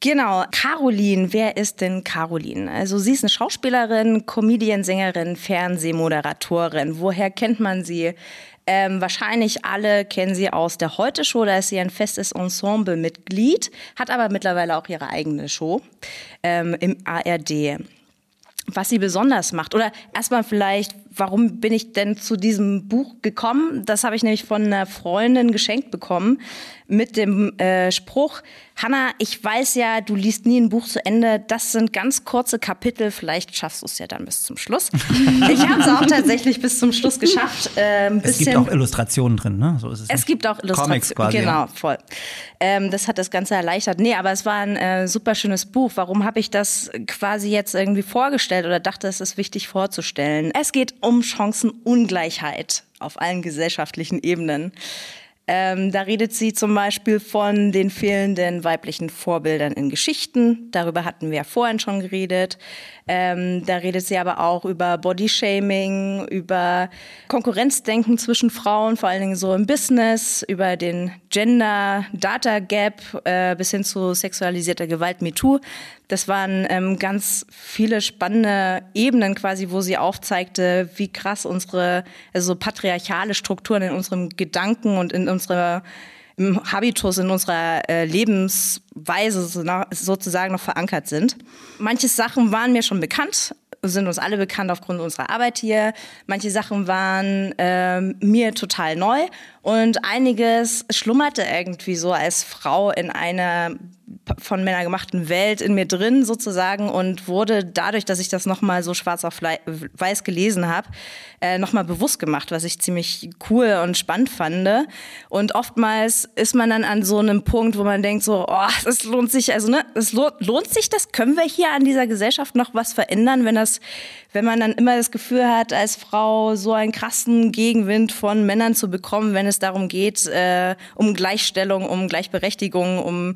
Genau, Caroline, wer ist denn Caroline? Also sie ist eine Schauspielerin, Comedian, Sängerin, Fernsehmoderatorin. Woher kennt man sie? Ähm, wahrscheinlich alle kennen sie aus der Heute-Show, da ist sie ein festes Ensemble-Mitglied, hat aber mittlerweile auch ihre eigene Show ähm, im ARD. Was sie besonders macht oder erstmal vielleicht, warum bin ich denn zu diesem Buch gekommen? Das habe ich nämlich von einer Freundin geschenkt bekommen mit dem äh, Spruch, Hanna, ich weiß ja, du liest nie ein Buch zu Ende. Das sind ganz kurze Kapitel. Vielleicht schaffst du es ja dann bis zum Schluss. ich habe es auch tatsächlich bis zum Schluss geschafft. Äh, ein Es gibt auch Illustrationen drin, ne? So ist es. es nicht. gibt auch Illustrationen. Comics quasi, Genau, voll. Ähm, das hat das Ganze erleichtert. Nee, aber es war ein äh, super schönes Buch. Warum habe ich das quasi jetzt irgendwie vorgestellt oder dachte, es ist wichtig vorzustellen? Es geht um Chancenungleichheit auf allen gesellschaftlichen Ebenen. Ähm, da redet sie zum Beispiel von den fehlenden weiblichen Vorbildern in Geschichten. Darüber hatten wir ja vorhin schon geredet. Ähm, da redet sie aber auch über Bodyshaming, über Konkurrenzdenken zwischen Frauen, vor allen Dingen so im Business, über den Gender Data Gap äh, bis hin zu sexualisierter Gewalt MeToo. Das waren ähm, ganz viele spannende Ebenen quasi, wo sie aufzeigte, wie krass unsere also so patriarchale Strukturen in unserem Gedanken und in unserer im Habitus, in unserer äh, Lebensweise so na- sozusagen noch verankert sind. Manche Sachen waren mir schon bekannt, sind uns alle bekannt aufgrund unserer Arbeit hier. Manche Sachen waren ähm, mir total neu und einiges schlummerte irgendwie so als Frau in einer von Männern gemachten Welt in mir drin sozusagen und wurde dadurch, dass ich das nochmal so schwarz auf weiß gelesen habe, äh, nochmal bewusst gemacht, was ich ziemlich cool und spannend fand. Und oftmals ist man dann an so einem Punkt, wo man denkt so, oh, das lohnt sich, also ne, es lohnt, lohnt sich das? Können wir hier an dieser Gesellschaft noch was verändern, wenn das, wenn man dann immer das Gefühl hat, als Frau so einen krassen Gegenwind von Männern zu bekommen, wenn es darum geht, äh, um Gleichstellung, um Gleichberechtigung, um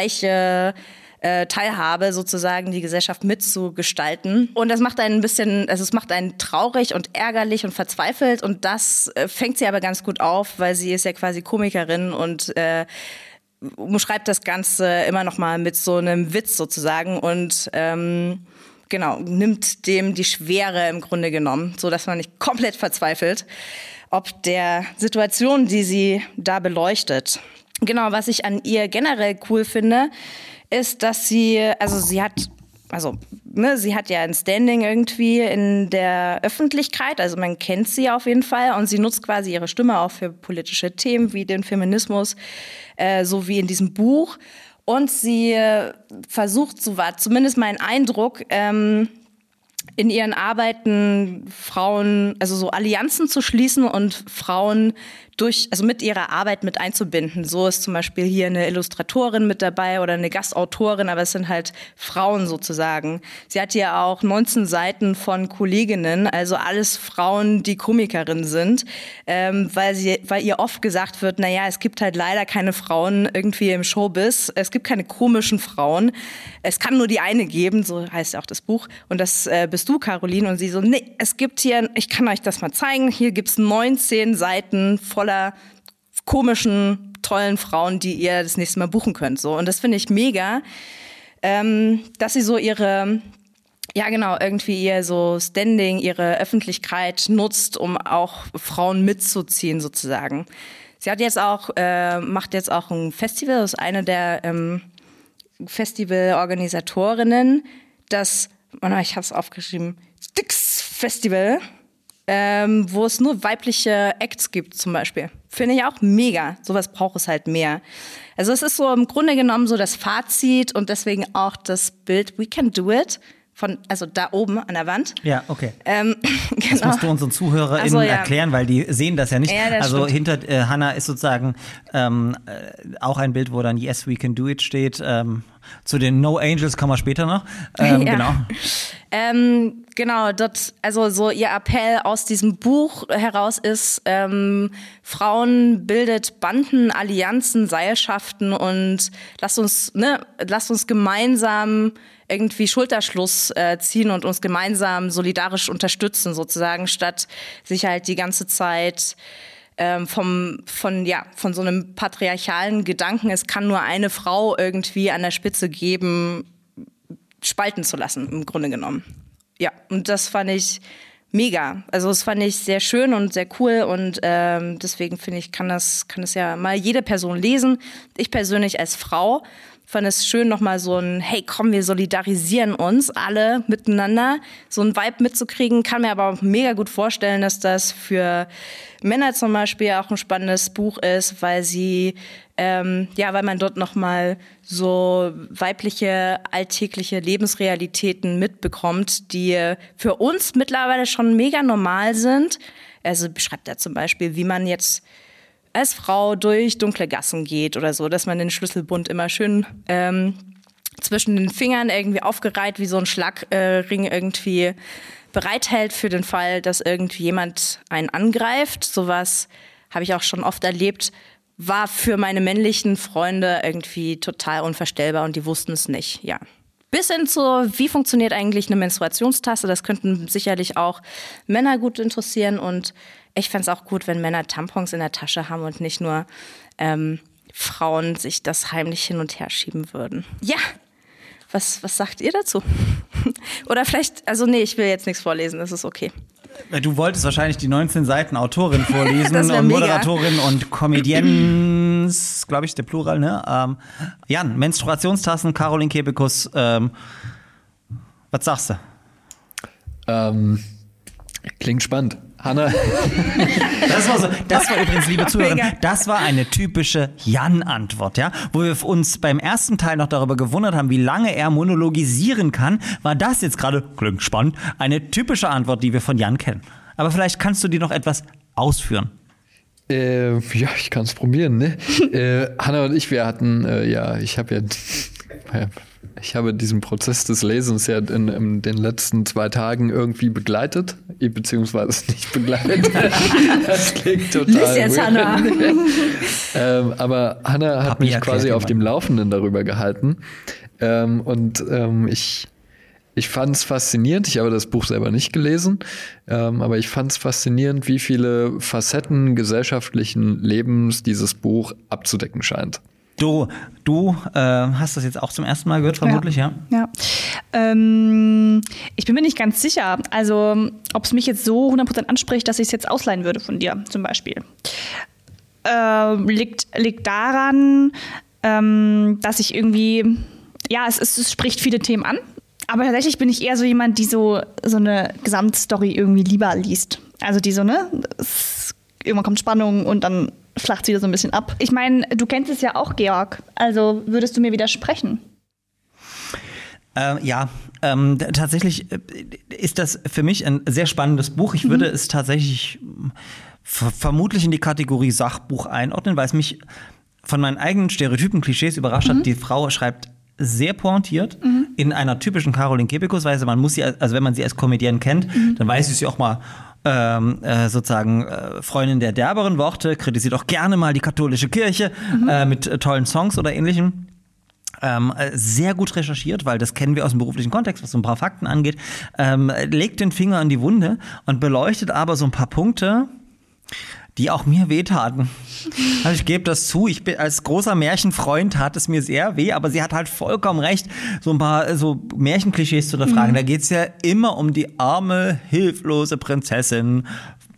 gleiche äh, Teilhabe sozusagen die Gesellschaft mitzugestalten. Und das macht einen ein bisschen, also es macht einen traurig und ärgerlich und verzweifelt und das äh, fängt sie aber ganz gut auf, weil sie ist ja quasi Komikerin und äh, umschreibt das Ganze immer noch mal mit so einem Witz sozusagen und ähm, genau nimmt dem die Schwere im Grunde genommen, so dass man nicht komplett verzweifelt, ob der Situation, die sie da beleuchtet. Genau, was ich an ihr generell cool finde, ist, dass sie, also sie hat also ne, sie hat ja ein Standing irgendwie in der Öffentlichkeit, also man kennt sie auf jeden Fall und sie nutzt quasi ihre Stimme auch für politische Themen wie den Feminismus, äh, so wie in diesem Buch. Und sie äh, versucht, so war zumindest mein Eindruck, ähm, in ihren Arbeiten Frauen, also so Allianzen zu schließen und Frauen durch, also mit ihrer Arbeit mit einzubinden. So ist zum Beispiel hier eine Illustratorin mit dabei oder eine Gastautorin, aber es sind halt Frauen sozusagen. Sie hat ja auch 19 Seiten von Kolleginnen, also alles Frauen, die Komikerinnen sind, ähm, weil sie, weil ihr oft gesagt wird, naja, es gibt halt leider keine Frauen irgendwie im Showbiz. Es gibt keine komischen Frauen. Es kann nur die eine geben, so heißt ja auch das Buch. Und das äh, bist du, Caroline. Und sie so, nee, es gibt hier, ich kann euch das mal zeigen. Hier gibt's 19 Seiten voller komischen, tollen Frauen, die ihr das nächste Mal buchen könnt. So. Und das finde ich mega, ähm, dass sie so ihre, ja genau, irgendwie ihr so Standing, ihre Öffentlichkeit nutzt, um auch Frauen mitzuziehen sozusagen. Sie hat jetzt auch, äh, macht jetzt auch ein Festival, ist eine der ähm, Festivalorganisatorinnen, das, oh ich habe es aufgeschrieben, Sticks Festival ähm, wo es nur weibliche Acts gibt zum Beispiel. Finde ich auch mega. Sowas braucht es halt mehr. Also es ist so im Grunde genommen so das Fazit und deswegen auch das Bild We Can Do It. Von, also da oben an der Wand. Ja, okay. Ähm, genau. Das musst du unseren ZuhörerInnen Also, ja. erklären, weil die sehen das ja nicht. Ja, das also stimmt. hinter äh, Hannah ist sozusagen ähm, äh, auch ein Bild, wo dann Yes, we can do it steht. Ähm, zu den No Angels kommen wir später noch. Ähm, Ja. Genau. Ähm, genau, dort, also so ihr Appell aus diesem Buch heraus ist, ähm, Frauen bildet Banden, Allianzen, Seilschaften und lasst uns, ne, lasst uns gemeinsam irgendwie Schulterschluss äh, ziehen und uns gemeinsam solidarisch unterstützen, sozusagen, statt sich halt die ganze Zeit ähm, vom, von, ja, von so einem patriarchalen Gedanken, es kann nur eine Frau irgendwie an der Spitze geben, spalten zu lassen, im Grunde genommen. Ja, und das fand ich mega. Also das fand ich sehr schön und sehr cool und ähm, deswegen finde ich, kann das, kann das ja mal jede Person lesen. Ich persönlich als Frau fand es schön, nochmal so ein, hey komm, wir solidarisieren uns alle miteinander, so ein Vibe mitzukriegen. Kann mir aber auch mega gut vorstellen, dass das für Männer zum Beispiel auch ein spannendes Buch ist, weil sie, ähm, ja, weil man dort nochmal so weibliche, alltägliche Lebensrealitäten mitbekommt, die für uns mittlerweile schon mega normal sind. Also beschreibt er zum Beispiel, wie man jetzt als Frau durch dunkle Gassen geht oder so, dass man den Schlüsselbund immer schön ähm, zwischen den Fingern irgendwie aufgereiht wie so ein Schlagring äh, irgendwie bereithält für den Fall, dass irgendwie jemand einen angreift. Sowas habe ich auch schon oft erlebt, war für meine männlichen Freunde irgendwie total unvorstellbar und die wussten es nicht, ja. Bis hin zu, wie funktioniert eigentlich eine Menstruationstasse? Das könnten sicherlich auch Männer gut interessieren. Und ich fände es auch gut, wenn Männer Tampons in der Tasche haben und nicht nur ähm, Frauen sich das heimlich hin und her schieben würden. Ja, was, was sagt ihr dazu? Oder vielleicht, also nee, ich will jetzt nichts vorlesen, das ist okay. Du wolltest wahrscheinlich die 19 Seiten Autorin vorlesen und mega. Moderatorin und Comedians, glaube ich, der Plural, ne? Ähm, Jan, Menstruationstassen, Caroline Kebekus, ähm, was sagst du? Ähm, klingt spannend. Hanna, Das war, so, das war übrigens, liebe Zuhörer, das war eine typische Jan-Antwort, ja? Wo wir uns beim ersten Teil noch darüber gewundert haben, wie lange er monologisieren kann, war das jetzt gerade, klingt spannend, eine typische Antwort, die wir von Jan kennen. Aber vielleicht kannst du die noch etwas ausführen. äh, ja, ich kann es probieren, ne? äh, Hanna und ich, wir hatten, äh, ja, ich habe ja, ich habe diesen Prozess des Lesens ja in, in den letzten zwei Tagen irgendwie begleitet, eh, beziehungsweise nicht begleitet. das klingt total Lies jetzt, weird. Hanna. ähm, aber Hanna hat Papi mich quasi auf dem Laufenden darüber gehalten. Ähm, und ähm, ich, ich fand es faszinierend. Ich habe das Buch selber nicht gelesen, ähm, aber ich fand es faszinierend, wie viele Facetten gesellschaftlichen Lebens dieses Buch abzudecken scheint. Du, du äh, hast das jetzt auch zum ersten Mal gehört, vermutlich, ja? Ja. Ähm, ich bin mir nicht ganz sicher, also ob es mich jetzt so 100% anspricht, dass ich es jetzt ausleihen würde von dir zum Beispiel. Ähm, liegt, liegt daran, ähm, dass ich irgendwie, ja, es, ist, es spricht viele Themen an, aber tatsächlich bin ich eher so jemand, die so, so eine Gesamtstory irgendwie lieber liest. Also die so, ne, es, irgendwann kommt Spannung und dann flacht sie wieder so ein bisschen ab. Ich meine, du kennst es ja auch, Georg, also würdest du mir widersprechen? Äh, ja, ähm, tatsächlich äh, ist das für mich ein sehr spannendes Buch. Ich würde es tatsächlich ver vermutlich in die Kategorie Sachbuch einordnen, weil es mich von meinen eigenen Stereotypen, Klischees überrascht hat. Die Frau schreibt sehr pointiert in einer typischen Caroline Kebekus-Weise. Man muss sie, also wenn man sie als Comedienne kennt, dann weiß sie sie auch mal ähm, äh, sozusagen äh, Freundin der derberen Worte, kritisiert auch gerne mal die katholische Kirche äh, mit äh, tollen Songs oder ähnlichem. Ähm, äh, sehr gut recherchiert, weil das kennen wir aus dem beruflichen Kontext, was so ein paar Fakten angeht. Ähm, legt den Finger an die Wunde und beleuchtet aber so ein paar Punkte, die auch mir wehtaten. Also ich gebe das zu, ich bin als großer Märchenfreund tat es mir sehr weh, aber sie hat halt vollkommen recht, so ein paar so Märchenklischees zu hinterfragen. Da geht's ja immer um die arme, hilflose Prinzessin.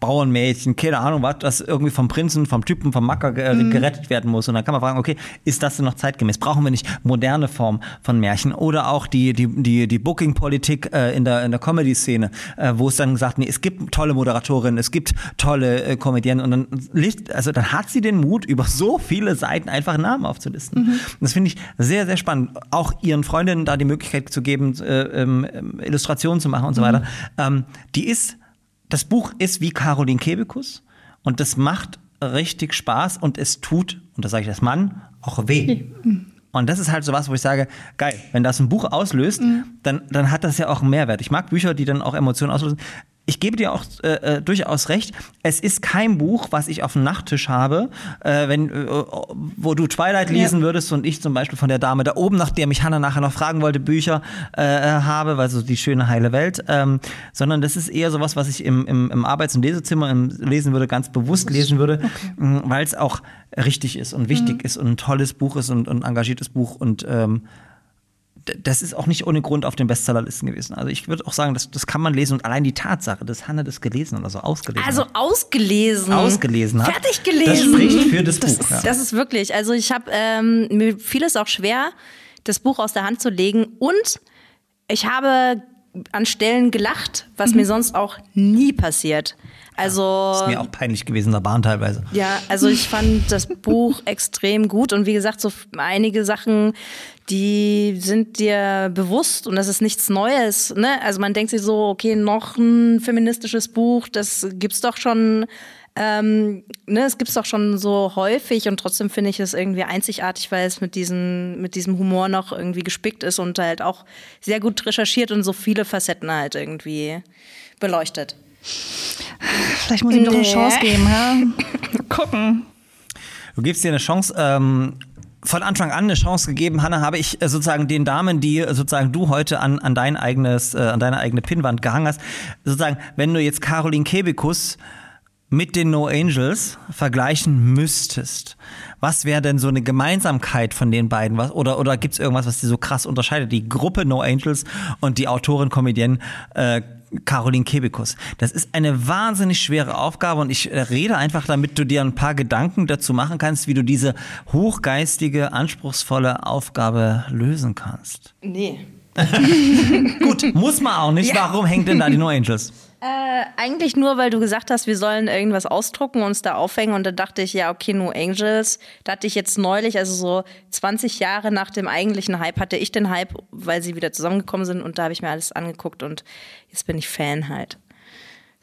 Bauernmädchen, keine Ahnung was, das irgendwie vom Prinzen, vom Typen, vom Macker ge gerettet werden muss. Und dann kann man fragen, okay, ist das denn noch zeitgemäß? Brauchen wir nicht moderne Form von Märchen? Oder auch die, die, die, die Booking-Politik äh, in der, in der Comedy-Szene, äh, wo es dann gesagt, nee, es gibt tolle Moderatorinnen, es gibt tolle äh, Comedienne und dann, also dann hat sie den Mut, über so viele Seiten einfach Namen aufzulisten. Und Das finde ich sehr, sehr spannend. Auch ihren Freundinnen da die Möglichkeit zu geben, äh, ähm, Illustrationen zu machen und so weiter. Ähm, die ist, das Buch ist wie Caroline Kebekus und das macht richtig Spaß und es tut, und das sage ich als Mann, auch weh. Und das ist halt so was, wo ich sage, geil, wenn das ein Buch auslöst, dann, dann hat das ja auch einen Mehrwert. Ich mag Bücher, die dann auch Emotionen auslösen. Ich gebe dir auch äh, äh, durchaus recht, es ist kein Buch, was ich auf dem Nachttisch habe, äh, wenn, äh, wo du Twilight lesen würdest und ich zum Beispiel von der Dame da oben, nach der mich Hannah nachher noch fragen wollte, Bücher äh, habe, weil so die schöne heile Welt, ähm, sondern das ist eher sowas, was ich im, im, im Arbeits- und Lesezimmer im, lesen würde, ganz bewusst lesen würde, weil es auch richtig ist und wichtig ist und ein tolles Buch ist und, und ein engagiertes Buch und ähm, das ist auch nicht ohne Grund auf den Bestsellerlisten gewesen. Also ich würde auch sagen, das, das kann man lesen und allein die Tatsache, dass Hannah das gelesen hat, also ausgelesen Also hat. ausgelesen. Ausgelesen hat. Fertig gelesen. Das spricht für das das Buch, Ist, ja. Das ist wirklich, also ich habe, ähm, mir fiel es auch schwer, das Buch aus der Hand zu legen und ich habe an Stellen gelacht, was Mhm. mir sonst auch nie passiert. Also ist mir auch peinlich gewesen der Bahn teilweise. ja, also ich fand das Buch extrem gut und wie gesagt, so einige Sachen, die sind dir bewusst und das ist nichts Neues. Ne? Also man denkt sich so, okay, noch ein feministisches Buch, das gibt's doch schon. Ähm, ne, es gibt's doch schon so häufig und trotzdem finde ich es irgendwie einzigartig, weil es mit, diesen, mit diesem Humor noch irgendwie gespickt ist und halt auch sehr gut recherchiert und so viele Facetten halt irgendwie beleuchtet. Vielleicht muss ich ihm doch eine Nee. Chance geben, ja? Mal Gucken. Du gibst dir eine Chance, ähm, von Anfang an eine Chance gegeben, Hanna, habe ich äh, sozusagen den Damen, die äh, sozusagen du heute an, an dein eigenes, äh, an deine eigene Pinnwand gehangen hast, sozusagen, wenn du jetzt Caroline Kebekus mit den No Angels vergleichen müsstest, was wäre denn so eine Gemeinsamkeit von den beiden? Was, oder oder gibt es irgendwas, was die so krass unterscheidet? Die Gruppe No Angels und die Autorin, Comedienne äh, Caroline Kebekus. Das ist eine wahnsinnig schwere Aufgabe und ich äh, rede einfach, damit du dir ein paar Gedanken dazu machen kannst, wie du diese hochgeistige, anspruchsvolle Aufgabe lösen kannst. Nee. Gut, muss man auch nicht. Warum hängt denn da die No Angels? Äh, eigentlich nur, weil du gesagt hast, wir sollen irgendwas ausdrucken und uns da aufhängen. Und da dachte ich, ja, okay, No Angels. Da hatte ich jetzt neulich, also so 20 Jahre nach dem eigentlichen Hype, hatte ich den Hype, weil sie wieder zusammengekommen sind. Und da habe ich mir alles angeguckt und jetzt bin ich Fan halt.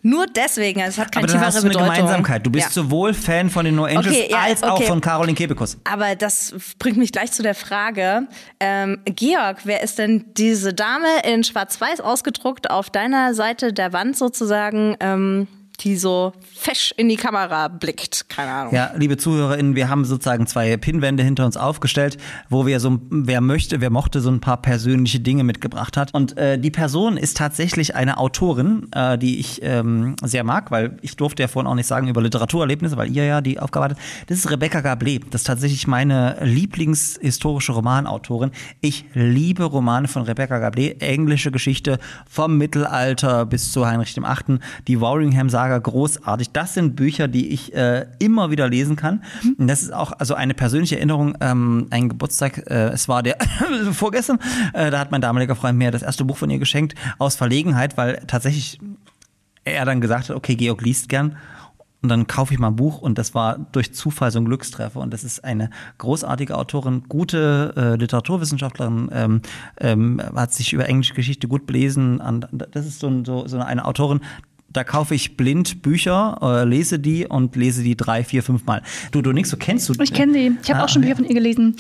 Nur deswegen, also es hat keine Aber tiefere hast du eine Bedeutung. Gemeinsamkeit. Du bist ja. sowohl Fan von den No Angels Okay, ja, als auch okay. von Caroline Kebekus. Aber das bringt mich gleich zu der Frage, ähm, Georg, wer ist denn diese Dame in Schwarz-Weiß ausgedruckt auf deiner Seite der Wand sozusagen, ähm, die so fesch in die Kamera blickt? Keine Ahnung. Ja, liebe ZuhörerInnen, wir haben sozusagen zwei Pinnwände hinter uns aufgestellt, wo wir so, wer möchte, wer mochte, so ein paar persönliche Dinge mitgebracht hat. Und äh, die Person ist tatsächlich eine Autorin, äh, die ich ähm, sehr mag, weil ich durfte ja vorhin auch nicht sagen über Literaturerlebnisse, weil ihr ja die Aufgabe hattet. Das ist Rebecca Gablé. Das ist tatsächlich meine Lieblingshistorische Romanautorin. Ich liebe Romane von Rebecca Gablé, englische Geschichte vom Mittelalter bis zu Heinrich dem Achten, die Warringham-Saga, großartig. Das sind Bücher, die ich äh, immer wieder lesen kann. Und das ist auch also eine persönliche Erinnerung, ähm, ein Geburtstag, äh, es war der vorgestern, äh, da hat mein damaliger Freund mir das erste Buch von ihr geschenkt, aus Verlegenheit, weil tatsächlich er dann gesagt hat, okay, Georg liest gern. und dann kaufe ich mal ein Buch und das war durch Zufall so ein Glückstreffer und das ist eine großartige Autorin, gute äh, Literaturwissenschaftlerin, ähm, ähm, hat sich über englische Geschichte gut belesen. An, das ist so, ein, so, so eine Autorin, da kaufe ich blind Bücher, äh, lese die und lese die drei, vier, fünf Mal. Du, du nix, so kennst du Ich kenne sie. Ich habe Ah, auch schon Bücher von ihr gelesen.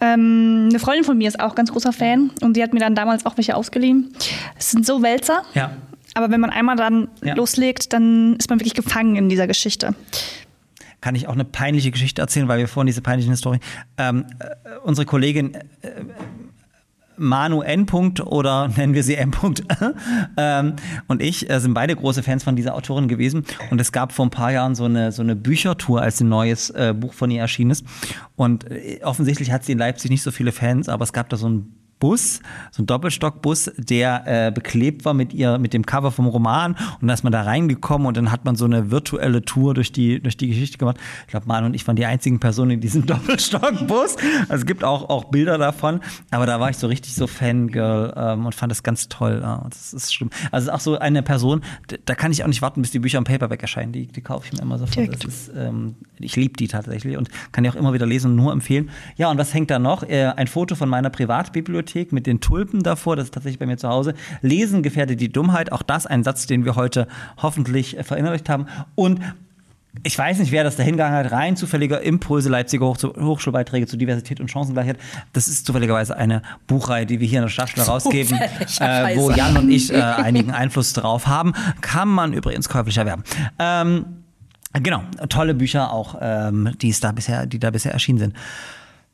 Ähm, eine Freundin von mir ist auch ganz großer Fan und die hat mir dann damals auch welche ausgeliehen. Es sind so Wälzer. Ja. Aber wenn man einmal dann Ja. loslegt, dann ist man wirklich gefangen in dieser Geschichte. kann ich auch eine peinliche Geschichte erzählen, weil wir vorhin diese peinlichen Historien. Ähm, äh, unsere Kollegin äh, Manu N. oder nennen wir sie M. ähm, und ich äh, sind beide große Fans von dieser Autorin gewesen. Und es gab vor ein paar Jahren so eine, so eine Büchertour, als ein neues äh, Buch von ihr erschienen ist. Und äh, offensichtlich hat sie in Leipzig nicht so viele Fans, aber es gab da so ein Bus, so ein Doppelstockbus, der äh, beklebt war mit ihr, mit dem Cover vom Roman und dann ist man da reingekommen und dann hat man so eine virtuelle Tour durch die, durch die Geschichte gemacht. Ich glaube, Manu und ich waren die einzigen Personen in diesem Doppelstockbus. Also es gibt auch, auch Bilder davon, aber da war ich so richtig so Fangirl ähm, und fand das ganz toll. Ja, das ist schlimm. Also auch so eine Person, da kann ich auch nicht warten, bis die Bücher im Paperback erscheinen. Die, die kaufe ich mir immer sofort. Ist, ähm, ich liebe die tatsächlich und kann die auch immer wieder lesen und nur empfehlen. Ja, und was hängt da noch? Äh, ein Foto von meiner Privatbibliothek mit den Tulpen davor. Das ist tatsächlich bei mir zu Hause. Lesen gefährdet die Dummheit. Auch das ein Satz, den wir heute hoffentlich äh, verinnerlicht haben. Und ich weiß nicht, wer das dahin gegangen hat. Rein zufälliger Impulse Leipziger Hoch Hochschulbeiträge zu Diversität und Chancengleichheit. Das ist zufälligerweise eine Buchreihe, die wir hier in der Stadtschule rausgeben, äh, wo. Jan und ich äh, einigen Einfluss drauf haben. Kann man übrigens käuflich erwerben. Ähm, Genau, tolle Bücher auch, ähm, die es da bisher, die da bisher erschienen sind.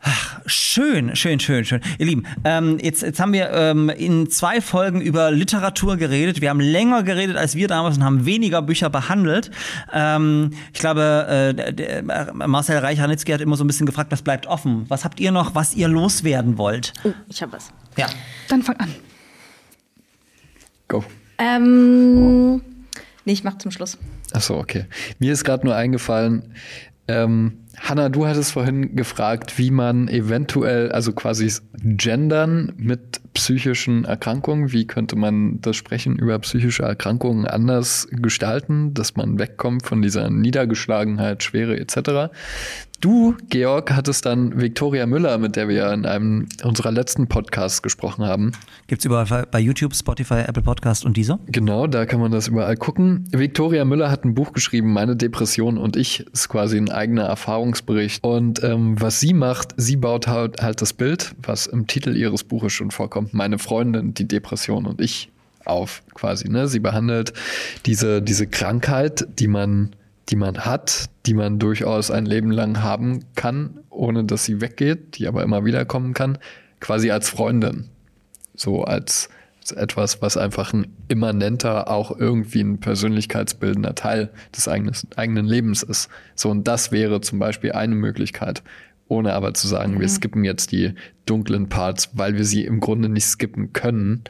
Ach, schön, schön, schön, schön. Ihr Lieben, ähm, jetzt, jetzt haben wir ähm, in zwei Folgen über Literatur geredet. Wir haben länger geredet als wir damals und haben weniger Bücher behandelt. Ähm, ich glaube, äh, der, der Marcel Reich-Ranitzky hat immer so ein bisschen gefragt, was bleibt offen? Was habt ihr noch, was ihr loswerden wollt? Oh, ich habe was. Ja. Dann fang an. Go. Ähm, nee, ich mach zum Schluss. Achso, okay. Mir ist gerade nur eingefallen, ähm, Hanna, du hattest vorhin gefragt, wie man eventuell, also quasi gendern mit psychischen Erkrankungen, wie könnte man das Sprechen über psychische Erkrankungen anders gestalten, dass man wegkommt von dieser Niedergeschlagenheit, Schwere etc. Du, Georg, hattest dann Viktoria Müller, mit der wir ja in einem unserer letzten Podcasts gesprochen haben, Gibt's überall bei YouTube, Spotify, Apple Podcast und dieser? Genau, da kann man das überall gucken. Viktoria Müller hat ein Buch geschrieben, Meine Depression und ich, ist quasi ein eigener Erfahrungsbericht. Und ähm, was sie macht, sie baut halt, halt das Bild, was im Titel ihres Buches schon vorkommt, Meine Freundin, die Depression und ich auf quasi. Ne? Sie behandelt diese, diese Krankheit, die man, die man hat, die man durchaus ein Leben lang haben kann, ohne dass sie weggeht, die aber immer wieder kommen kann, quasi als Freundin so als, als etwas, was einfach ein immanenter, auch irgendwie ein persönlichkeitsbildender Teil des eigenen, eigenen Lebens ist. So, und das wäre zum Beispiel eine Möglichkeit, ohne aber zu sagen, wir skippen jetzt die dunklen Parts, weil wir sie im Grunde nicht skippen können,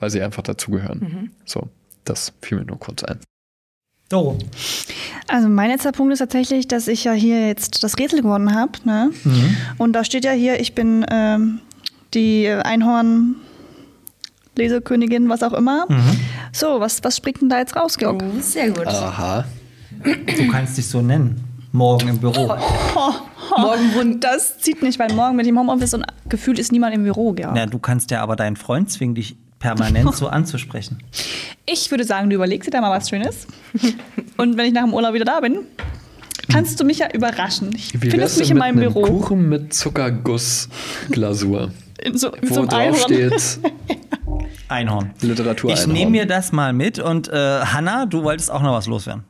weil sie einfach dazugehören. So, das fiel mir nur kurz ein. Doro. Also mein letzter Punkt ist tatsächlich, dass ich ja hier jetzt das Rätsel gewonnen habe. Ne? Und da steht ja hier, ich bin ähm, die Einhorn, Lesekönigin, was auch immer. So, was, was springt denn da jetzt raus, Georg? Oh, sehr gut. Aha. Du kannst dich so nennen. Morgen im Büro. Morgen wund. Das zieht nicht, weil morgen mit dem Homeoffice und gefühlt ist niemand im Büro, Georg. Ja, du kannst ja aber deinen Freund zwingen, dich permanent so anzusprechen. Ich würde sagen, du überlegst dir da mal was Schönes. und wenn ich nach dem Urlaub wieder da bin, kannst du mich ja überraschen. Ich Wie findest mich denn in mit meinem einem Büro. Kuchen mit Zuckergussglasur, In so, in so wo einem drauf Einhorn. steht Einhorn. Literatur Ich nehme mir das mal mit und äh, Hanna, du wolltest auch noch was loswerden.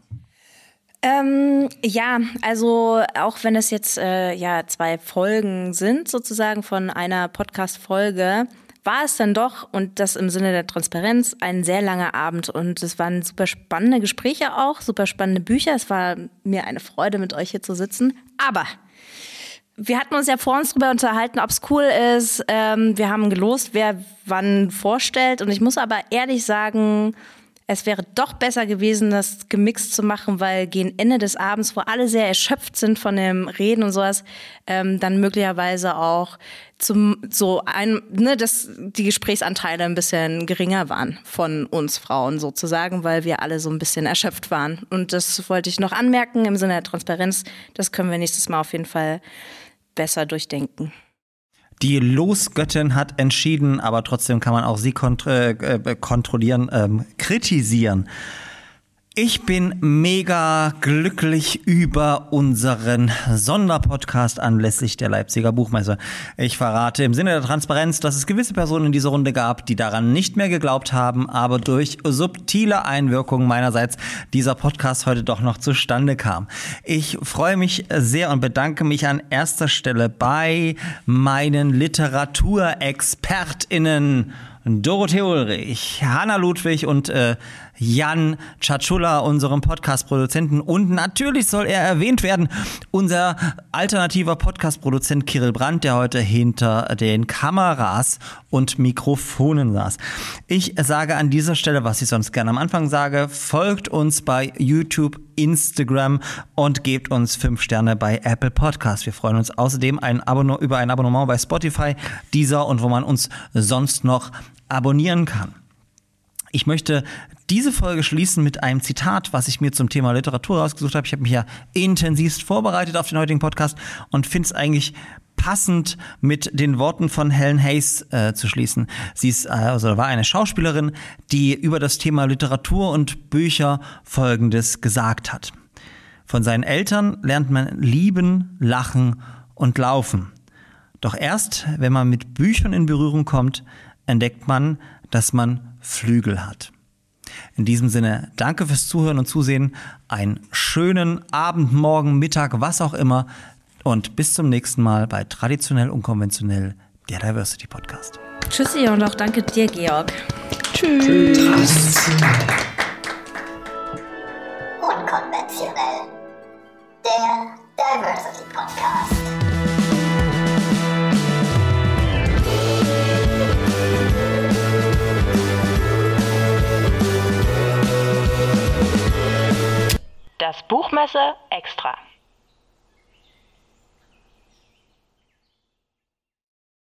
Ähm, ja, also auch wenn es jetzt äh, ja zwei Folgen sind sozusagen von einer Podcast-Folge, war es dann doch und das im Sinne der Transparenz ein sehr langer Abend und es waren super spannende Gespräche auch, super spannende Bücher. Es war mir eine Freude, mit euch hier zu sitzen. Aber wir hatten uns ja vor uns drüber unterhalten, ob es cool ist. Ähm, wir haben gelost, wer wann vorstellt. Und ich muss aber ehrlich sagen, es wäre doch besser gewesen, das gemixt zu machen, weil gegen Ende des Abends, wo alle sehr erschöpft sind von dem Reden und sowas, ähm, dann möglicherweise auch zum so ein, ne, dass die Gesprächsanteile ein bisschen geringer waren von uns Frauen sozusagen, weil wir alle so ein bisschen erschöpft waren. Und das wollte ich noch anmerken im Sinne der Transparenz. Das können wir nächstes Mal auf jeden Fall besser durchdenken. Die Losgöttin hat entschieden, aber trotzdem kann man auch sie kont äh, äh, kontrollieren, ähm, kritisieren. Ich bin mega glücklich über unseren Sonderpodcast anlässlich der Leipziger Buchmesse. Ich verrate im Sinne der Transparenz, dass es gewisse Personen in dieser Runde gab, die daran nicht mehr geglaubt haben, aber durch subtile Einwirkungen meinerseits dieser Podcast heute doch noch zustande kam. Ich freue mich sehr und bedanke mich an erster Stelle bei meinen Literaturexpertinnen Dorothee Ulrich, Hanna Ludwig und äh, Jan Czacula, unserem Podcast-Produzenten. Und natürlich soll er erwähnt werden, unser alternativer Podcast-Produzent Kirill Brandt, der heute hinter den Kameras und Mikrofonen saß. Ich sage an dieser Stelle, was ich sonst gerne am Anfang sage, folgt uns bei YouTube, Instagram und gebt uns fünf Sterne bei Apple Podcast. Wir freuen uns außerdem ein über ein Abonnement bei Spotify, dieser und wo man uns sonst noch abonnieren kann. Ich möchte diese Folge schließen mit einem Zitat, was ich mir zum Thema Literatur rausgesucht habe. Ich habe mich ja intensivst vorbereitet auf den heutigen Podcast und finde es eigentlich passend mit den Worten von Helen Hayes äh, zu schließen. Sie ist, äh, also war eine Schauspielerin, die über das Thema Literatur und Bücher Folgendes gesagt hat. Von seinen Eltern lernt man lieben, lachen und laufen. Doch erst, wenn man mit Büchern in Berührung kommt, entdeckt man, dass man Flügel hat. In diesem Sinne, danke fürs Zuhören und Zusehen. Einen schönen Abend, Morgen, Mittag, was auch immer. Und bis zum nächsten Mal bei Traditionell Unkonventionell, der Diversity Podcast. Tschüssi und auch danke dir, Georg. Tschüss. Unkonventionell. Der Diversity Podcast. Das Buchmesse extra.